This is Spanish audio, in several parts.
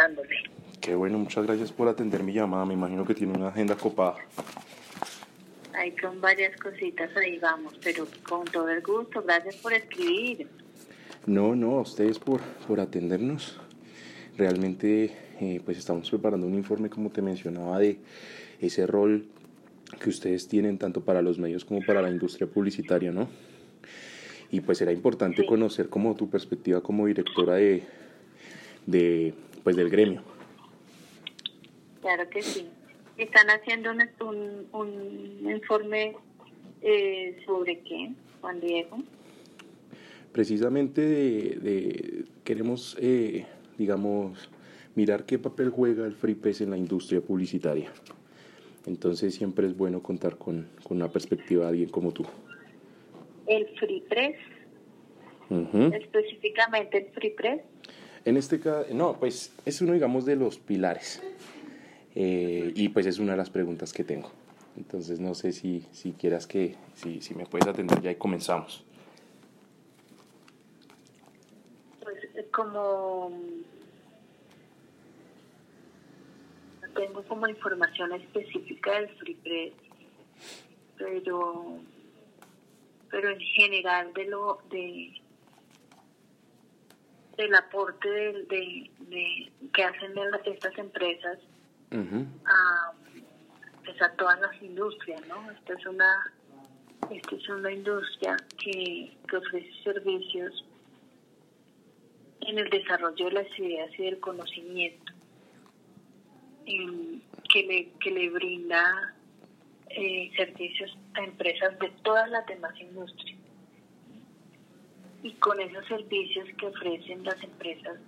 dándole. Qué bueno, muchas gracias por atender mi llamada. Me imagino que tiene una agenda copada. Hay con varias cositas ahí vamos, pero con todo el gusto. Gracias por escribir. No, no, a ustedes por, por atendernos. Realmente, eh, pues estamos preparando un informe, como te mencionaba, de ese rol que ustedes tienen tanto para los medios como para la industria publicitaria, ¿no? Y pues era importante conocer como tu perspectiva como directora de, de pues del gremio. Claro que sí. Están haciendo un, un, informe eh, sobre qué, Juan Diego. Precisamente de, queremos, eh, digamos, mirar qué papel juega el Free Press en la industria publicitaria. Entonces siempre es bueno contar con, con una perspectiva de alguien como tú. El Free Press, específicamente el Free Press. En este caso, no, pues es uno, digamos, de los pilares. Eh, y pues es una de las preguntas que tengo. Entonces no sé si, si quieras que, si, si me puedes atender ya y comenzamos. Pues como tengo como información específica del Free Press, pero pero en general de lo de del aporte de, de, que hacen estas empresas a, pues a todas las industrias, ¿no? Esta es una esta es una industria que, que ofrece servicios en el desarrollo de las ideas y del conocimiento que, le, que le brinda eh, servicios a empresas de todas las demás industrias. Y con esos servicios que ofrecen las empresas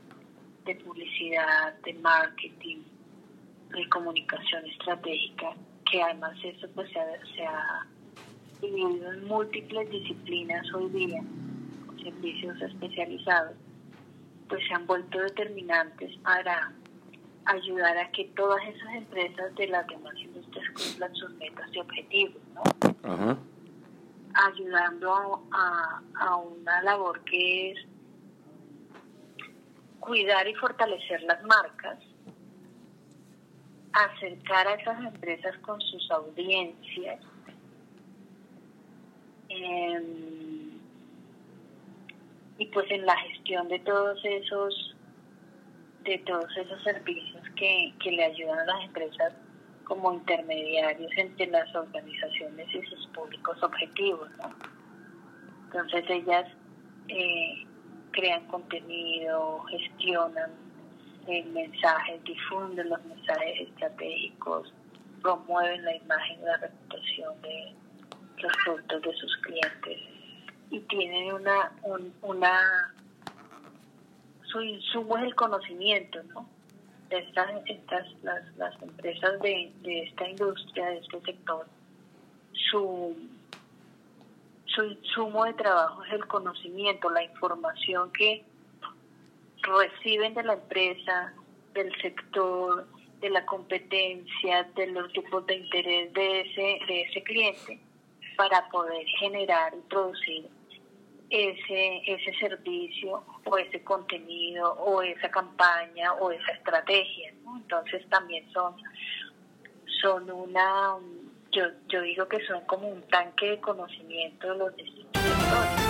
de publicidad, de marketing, de comunicación estratégica, que además eso pues se ha, se ha dividido en múltiples disciplinas hoy día, servicios especializados, pues se han vuelto determinantes para ayudar a que todas esas empresas de las demás industrias cumplan sus metas y objetivos, ¿no? Ayudando a, a una labor que es cuidar y fortalecer las marcas, acercar a esas empresas con sus audiencias, em, y pues en la gestión de todos esos de todos esos servicios que, que le ayudan a las empresas como intermediarios entre las organizaciones y sus públicos objetivos. ¿no? Entonces ellas eh, crean contenido, gestionan el mensaje, difunden los mensajes estratégicos, promueven la imagen y la reputación de los productos de sus clientes y tienen una, una su insumo es el conocimiento, ¿no? Estas, estas, las, las empresas de, de esta industria, de este sector, su, su insumo de trabajo es el conocimiento, la información que reciben de la empresa, del sector, de la competencia, de los grupos de interés de ese, de ese cliente, para poder generar y producir ese, ese servicio o ese contenido o esa campaña o esa estrategia. Entonces también son, son una, yo, yo digo que son como un tanque de conocimiento de los distintos.